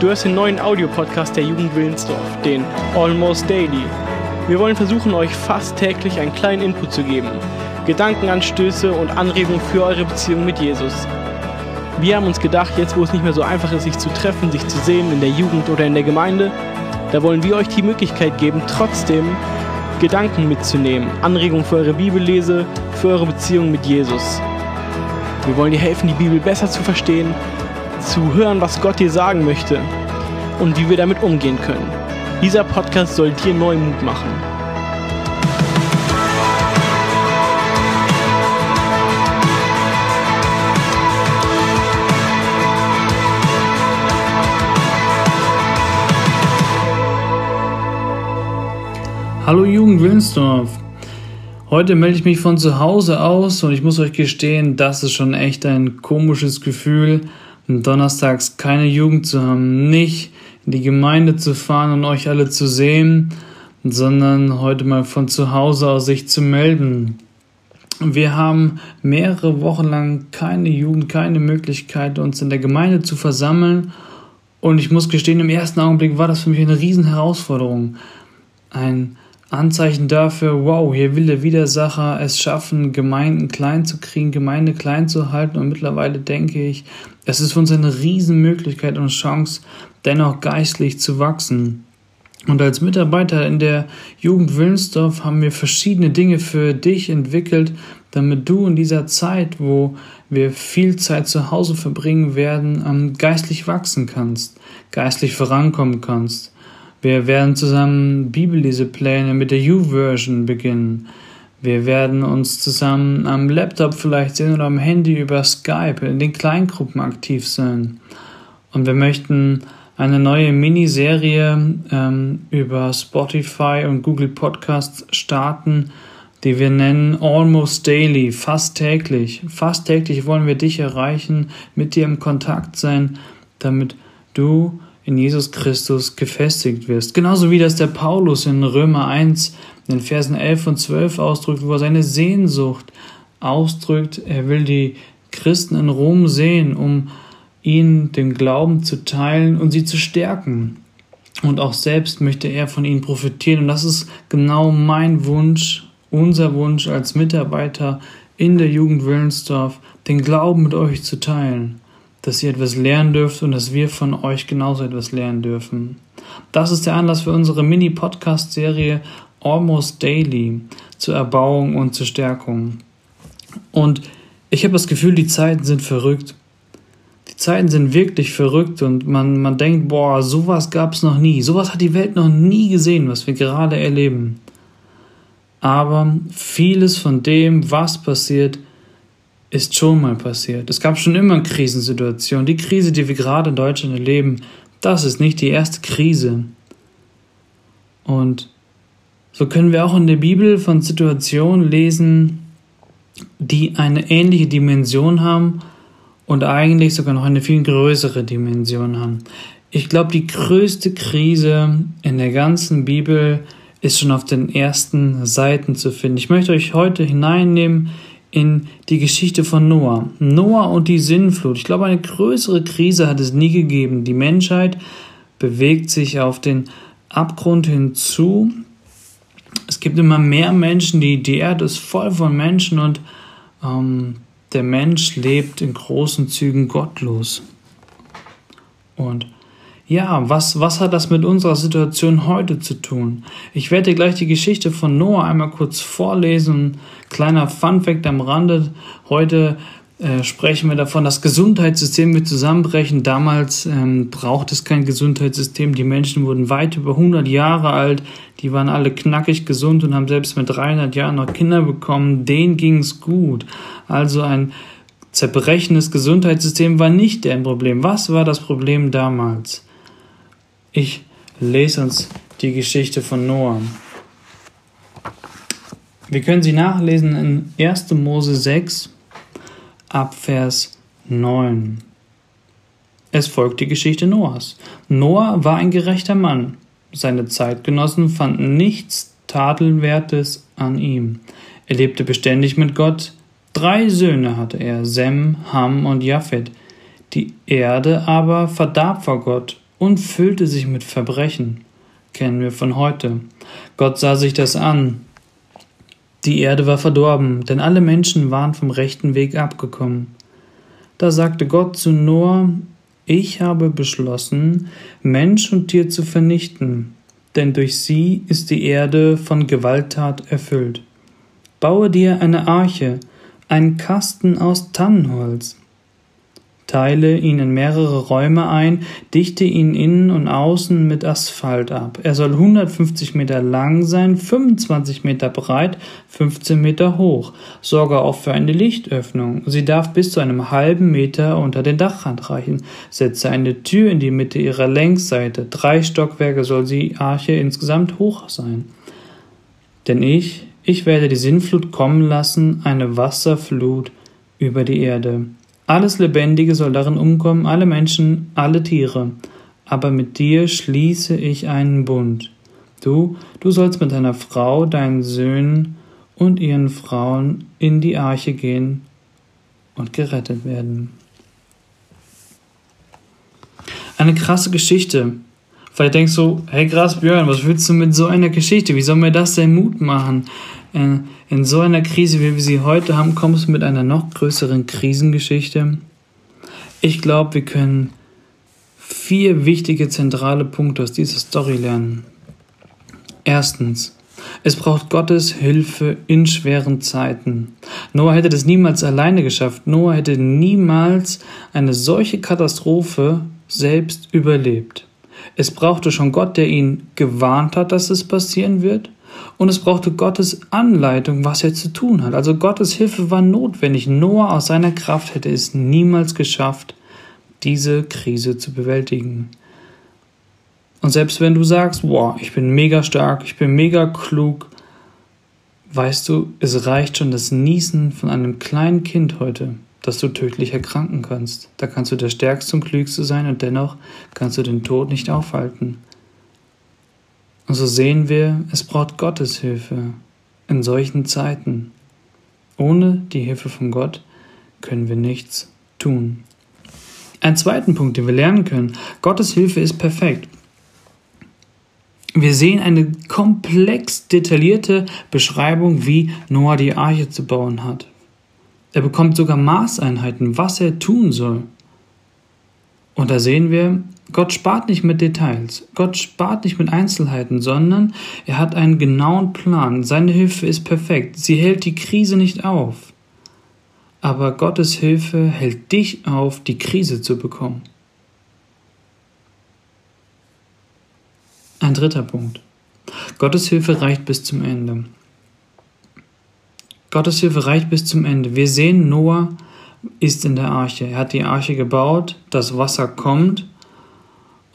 Du hast den neuen Audiopodcast der Jugend Willensdorf, den Almost Daily. Wir wollen versuchen, euch fast täglich einen kleinen Input zu geben, Gedankenanstöße und Anregungen für eure Beziehung mit Jesus. Wir haben uns gedacht, jetzt wo es nicht mehr so einfach ist, sich zu treffen, sich zu sehen in der Jugend oder in der Gemeinde, da wollen wir euch die Möglichkeit geben, trotzdem Gedanken mitzunehmen, Anregungen für eure Bibellese, für eure Beziehung mit Jesus. Wir wollen dir helfen, die Bibel besser zu verstehen zu hören, was Gott dir sagen möchte und wie wir damit umgehen können. Dieser Podcast soll dir neuen Mut machen. Hallo Jugend Wilnsdorf. Heute melde ich mich von zu Hause aus und ich muss euch gestehen, das ist schon echt ein komisches Gefühl, donnerstags keine Jugend zu haben, nicht in die Gemeinde zu fahren und euch alle zu sehen, sondern heute mal von zu Hause aus sich zu melden. Wir haben mehrere Wochen lang keine Jugend, keine Möglichkeit, uns in der Gemeinde zu versammeln. Und ich muss gestehen, im ersten Augenblick war das für mich eine Riesenherausforderung. Ein Anzeichen dafür, wow, hier will der Widersacher es schaffen, Gemeinden klein zu kriegen, Gemeinde klein zu halten. Und mittlerweile denke ich, es ist für uns eine Riesenmöglichkeit und Chance, dennoch geistlich zu wachsen. Und als Mitarbeiter in der Jugend Willensdorf haben wir verschiedene Dinge für dich entwickelt, damit du in dieser Zeit, wo wir viel Zeit zu Hause verbringen werden, geistlich wachsen kannst, geistlich vorankommen kannst. Wir werden zusammen Bibellesepläne mit der U-Version beginnen. Wir werden uns zusammen am Laptop vielleicht sehen oder am Handy über Skype in den Kleingruppen aktiv sein. Und wir möchten eine neue Miniserie ähm, über Spotify und Google Podcasts starten, die wir nennen Almost Daily, fast täglich. Fast täglich wollen wir dich erreichen, mit dir im Kontakt sein, damit du in Jesus Christus gefestigt wirst. Genauso wie das der Paulus in Römer 1 in den Versen 11 und 12 ausdrückt, wo er seine Sehnsucht ausdrückt. Er will die Christen in Rom sehen, um ihnen den Glauben zu teilen und sie zu stärken. Und auch selbst möchte er von ihnen profitieren. Und das ist genau mein Wunsch, unser Wunsch als Mitarbeiter in der Jugend Willensdorf, den Glauben mit euch zu teilen dass ihr etwas lernen dürft und dass wir von euch genauso etwas lernen dürfen. Das ist der Anlass für unsere Mini-Podcast-Serie Almost Daily zur Erbauung und zur Stärkung. Und ich habe das Gefühl, die Zeiten sind verrückt. Die Zeiten sind wirklich verrückt und man, man denkt, boah, sowas gab es noch nie. Sowas hat die Welt noch nie gesehen, was wir gerade erleben. Aber vieles von dem, was passiert, ist schon mal passiert. Es gab schon immer Krisensituationen. Die Krise, die wir gerade in Deutschland erleben, das ist nicht die erste Krise. Und so können wir auch in der Bibel von Situationen lesen, die eine ähnliche Dimension haben und eigentlich sogar noch eine viel größere Dimension haben. Ich glaube, die größte Krise in der ganzen Bibel ist schon auf den ersten Seiten zu finden. Ich möchte euch heute hineinnehmen in die Geschichte von Noah. Noah und die Sinnflut. Ich glaube, eine größere Krise hat es nie gegeben. Die Menschheit bewegt sich auf den Abgrund hinzu. Es gibt immer mehr Menschen, die, die Erde ist voll von Menschen und ähm, der Mensch lebt in großen Zügen gottlos. Und ja, was, was hat das mit unserer Situation heute zu tun? Ich werde gleich die Geschichte von Noah einmal kurz vorlesen. Kleiner Funfact am Rande. Heute äh, sprechen wir davon, das Gesundheitssystem wird zusammenbrechen. Damals ähm, braucht es kein Gesundheitssystem. Die Menschen wurden weit über 100 Jahre alt. Die waren alle knackig gesund und haben selbst mit 300 Jahren noch Kinder bekommen. Denen ging es gut. Also ein zerbrechendes Gesundheitssystem war nicht deren Problem. Was war das Problem damals? Ich lese uns die Geschichte von Noah. Wir können sie nachlesen in 1. Mose 6 ab Vers 9. Es folgt die Geschichte Noahs. Noah war ein gerechter Mann. Seine Zeitgenossen fanden nichts Tadelwertes an ihm. Er lebte beständig mit Gott. Drei Söhne hatte er, Sem, Ham und Japhet. Die Erde aber verdarb vor Gott und füllte sich mit Verbrechen. Kennen wir von heute. Gott sah sich das an. Die Erde war verdorben, denn alle Menschen waren vom rechten Weg abgekommen. Da sagte Gott zu Noah, ich habe beschlossen, Mensch und Tier zu vernichten, denn durch sie ist die Erde von Gewalttat erfüllt. Baue dir eine Arche, einen Kasten aus Tannenholz, Teile ihn in mehrere Räume ein, dichte ihn innen und außen mit Asphalt ab. Er soll 150 Meter lang sein, 25 Meter breit, 15 Meter hoch. Sorge auch für eine Lichtöffnung. Sie darf bis zu einem halben Meter unter den Dachrand reichen. Setze eine Tür in die Mitte ihrer Längsseite. Drei Stockwerke soll die Arche insgesamt hoch sein. Denn ich, ich werde die Sinnflut kommen lassen, eine Wasserflut über die Erde. Alles Lebendige soll darin umkommen, alle Menschen, alle Tiere. Aber mit dir schließe ich einen Bund. Du, du sollst mit deiner Frau, deinen Söhnen und ihren Frauen in die Arche gehen und gerettet werden. Eine krasse Geschichte. Vielleicht denkst du, hey krass Björn, was willst du mit so einer Geschichte? Wie soll mir das denn Mut machen? Äh, in so einer Krise, wie wir sie heute haben, kommst du mit einer noch größeren Krisengeschichte. Ich glaube, wir können vier wichtige zentrale Punkte aus dieser Story lernen. Erstens, es braucht Gottes Hilfe in schweren Zeiten. Noah hätte das niemals alleine geschafft. Noah hätte niemals eine solche Katastrophe selbst überlebt. Es brauchte schon Gott, der ihn gewarnt hat, dass es passieren wird und es brauchte Gottes Anleitung, was er zu tun hat. Also Gottes Hilfe war notwendig. Noah aus seiner Kraft hätte es niemals geschafft, diese Krise zu bewältigen. Und selbst wenn du sagst, wow, ich bin mega stark, ich bin mega klug, weißt du, es reicht schon das Niesen von einem kleinen Kind heute, dass du tödlich erkranken kannst. Da kannst du der Stärkste und Klügste sein und dennoch kannst du den Tod nicht aufhalten. Und so sehen wir, es braucht Gottes Hilfe in solchen Zeiten. Ohne die Hilfe von Gott können wir nichts tun. Ein zweiten Punkt, den wir lernen können, Gottes Hilfe ist perfekt. Wir sehen eine komplex detaillierte Beschreibung, wie Noah die Arche zu bauen hat. Er bekommt sogar Maßeinheiten, was er tun soll. Und da sehen wir, Gott spart nicht mit Details, Gott spart nicht mit Einzelheiten, sondern er hat einen genauen Plan. Seine Hilfe ist perfekt. Sie hält die Krise nicht auf. Aber Gottes Hilfe hält dich auf, die Krise zu bekommen. Ein dritter Punkt. Gottes Hilfe reicht bis zum Ende. Gottes Hilfe reicht bis zum Ende. Wir sehen, Noah ist in der Arche. Er hat die Arche gebaut, das Wasser kommt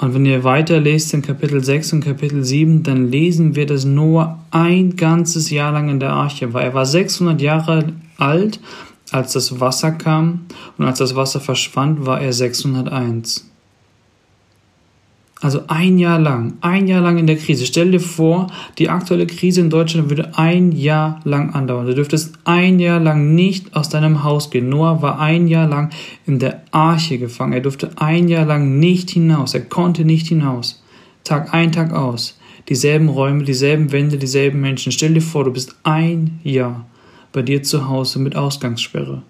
und wenn ihr weiterlest in Kapitel 6 und Kapitel 7, dann lesen wir, dass Noah ein ganzes Jahr lang in der Arche war. Er war 600 Jahre alt, als das Wasser kam und als das Wasser verschwand, war er 601. Also ein Jahr lang, ein Jahr lang in der Krise. Stell dir vor, die aktuelle Krise in Deutschland würde ein Jahr lang andauern. Du dürftest ein Jahr lang nicht aus deinem Haus gehen. Noah war ein Jahr lang in der Arche gefangen. Er durfte ein Jahr lang nicht hinaus. Er konnte nicht hinaus. Tag ein, Tag aus. Dieselben Räume, dieselben Wände, dieselben Menschen. Stell dir vor, du bist ein Jahr bei dir zu Hause mit Ausgangssperre.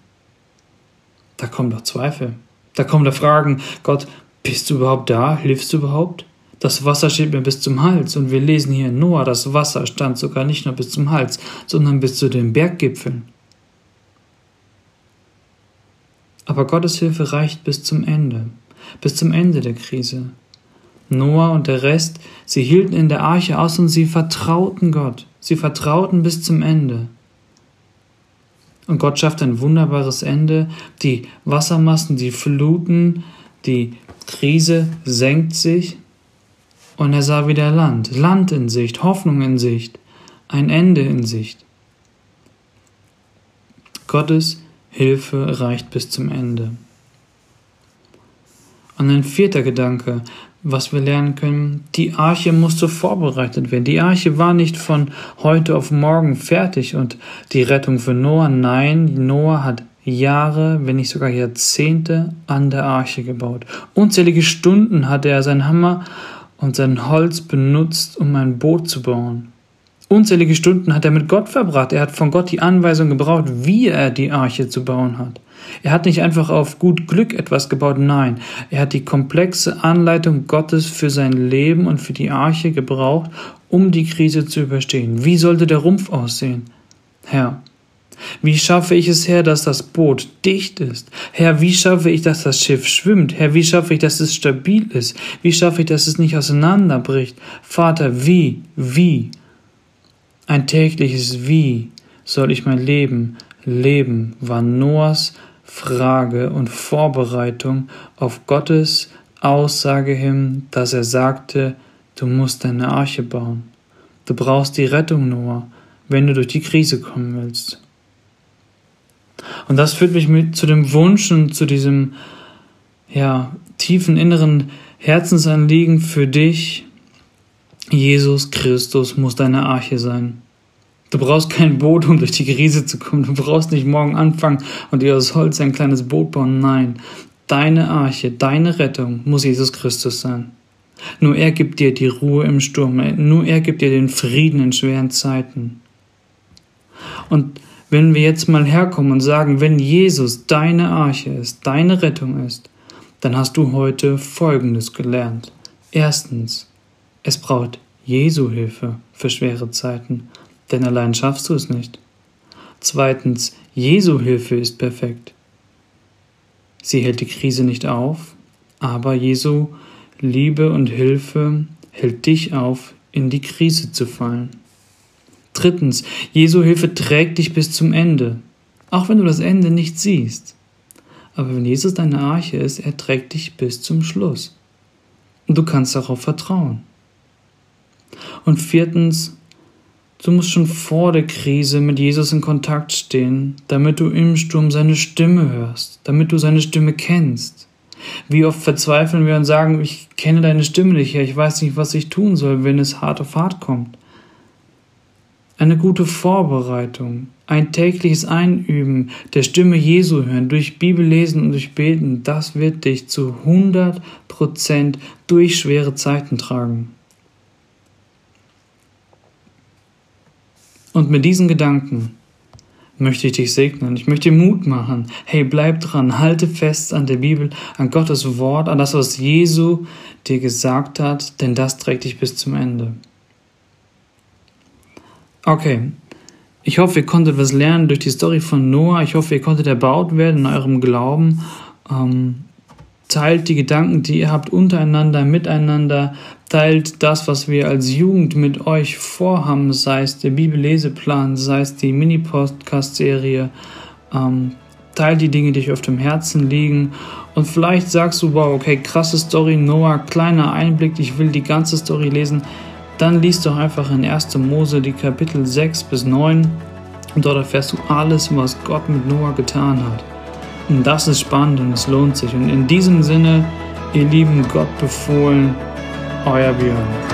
Da kommen doch Zweifel. Da kommen da Fragen, Gott, bist du überhaupt da? Hilfst du überhaupt? Das Wasser steht mir bis zum Hals und wir lesen hier in Noah, das Wasser stand sogar nicht nur bis zum Hals, sondern bis zu den Berggipfeln. Aber Gottes Hilfe reicht bis zum Ende, bis zum Ende der Krise. Noah und der Rest, sie hielten in der Arche aus und sie vertrauten Gott. Sie vertrauten bis zum Ende. Und Gott schafft ein wunderbares Ende. Die Wassermassen, die Fluten, die Krise senkt sich und er sah wieder Land, Land in Sicht, Hoffnung in Sicht, ein Ende in Sicht. Gottes Hilfe reicht bis zum Ende. Und ein vierter Gedanke, was wir lernen können, die Arche musste vorbereitet werden. Die Arche war nicht von heute auf morgen fertig und die Rettung für Noah, nein, Noah hat Jahre, wenn nicht sogar Jahrzehnte an der Arche gebaut. Unzählige Stunden hatte er seinen Hammer und sein Holz benutzt, um ein Boot zu bauen. Unzählige Stunden hat er mit Gott verbracht. Er hat von Gott die Anweisung gebraucht, wie er die Arche zu bauen hat. Er hat nicht einfach auf gut Glück etwas gebaut, nein, er hat die komplexe Anleitung Gottes für sein Leben und für die Arche gebraucht, um die Krise zu überstehen. Wie sollte der Rumpf aussehen? Herr, wie schaffe ich es, Herr, dass das Boot dicht ist? Herr, wie schaffe ich, dass das Schiff schwimmt? Herr, wie schaffe ich, dass es stabil ist? Wie schaffe ich, dass es nicht auseinanderbricht? Vater, wie, wie? Ein tägliches Wie soll ich mein Leben leben, war Noahs Frage und Vorbereitung auf Gottes Aussage hin, dass er sagte, du musst deine Arche bauen. Du brauchst die Rettung, Noah, wenn du durch die Krise kommen willst. Und das führt mich mit zu dem Wunsch und zu diesem ja, tiefen inneren Herzensanliegen für dich, Jesus Christus muss deine Arche sein. Du brauchst kein Boot, um durch die Krise zu kommen. Du brauchst nicht morgen anfangen und dir aus Holz ein kleines Boot bauen. Nein, deine Arche, deine Rettung muss Jesus Christus sein. Nur er gibt dir die Ruhe im Sturm. Nur er gibt dir den Frieden in schweren Zeiten. Und wenn wir jetzt mal herkommen und sagen, wenn Jesus deine Arche ist, deine Rettung ist, dann hast du heute Folgendes gelernt. Erstens, es braucht Jesu Hilfe für schwere Zeiten, denn allein schaffst du es nicht. Zweitens, Jesu Hilfe ist perfekt. Sie hält die Krise nicht auf, aber Jesu Liebe und Hilfe hält dich auf, in die Krise zu fallen. Drittens, Jesu Hilfe trägt dich bis zum Ende, auch wenn du das Ende nicht siehst. Aber wenn Jesus deine Arche ist, er trägt dich bis zum Schluss. Und du kannst darauf vertrauen. Und viertens, du musst schon vor der Krise mit Jesus in Kontakt stehen, damit du im Sturm seine Stimme hörst, damit du seine Stimme kennst. Wie oft verzweifeln wir und sagen, ich kenne deine Stimme nicht, ich weiß nicht, was ich tun soll, wenn es hart auf hart kommt. Eine gute Vorbereitung, ein tägliches Einüben der Stimme Jesu hören, durch Bibel lesen und durch Beten, das wird dich zu 100% durch schwere Zeiten tragen. Und mit diesen Gedanken möchte ich dich segnen. Ich möchte dir Mut machen. Hey, bleib dran, halte fest an der Bibel, an Gottes Wort, an das, was Jesu dir gesagt hat, denn das trägt dich bis zum Ende. Okay, ich hoffe, ihr konntet was lernen durch die Story von Noah. Ich hoffe, ihr konntet erbaut werden in eurem Glauben. Ähm, teilt die Gedanken, die ihr habt, untereinander, miteinander teilt das, was wir als Jugend mit euch vorhaben, sei es der Bibelleseplan, sei es die Mini-Podcast-Serie. Ähm, teilt die Dinge, die euch auf dem Herzen liegen. Und vielleicht sagst du, wow, okay, krasse Story, Noah, kleiner Einblick, ich will die ganze Story lesen. Dann liest doch einfach in 1. Mose die Kapitel 6 bis 9 und dort erfährst du alles, was Gott mit Noah getan hat. Und das ist spannend und es lohnt sich. Und in diesem Sinne, ihr lieben Gott befohlen, euer Björn.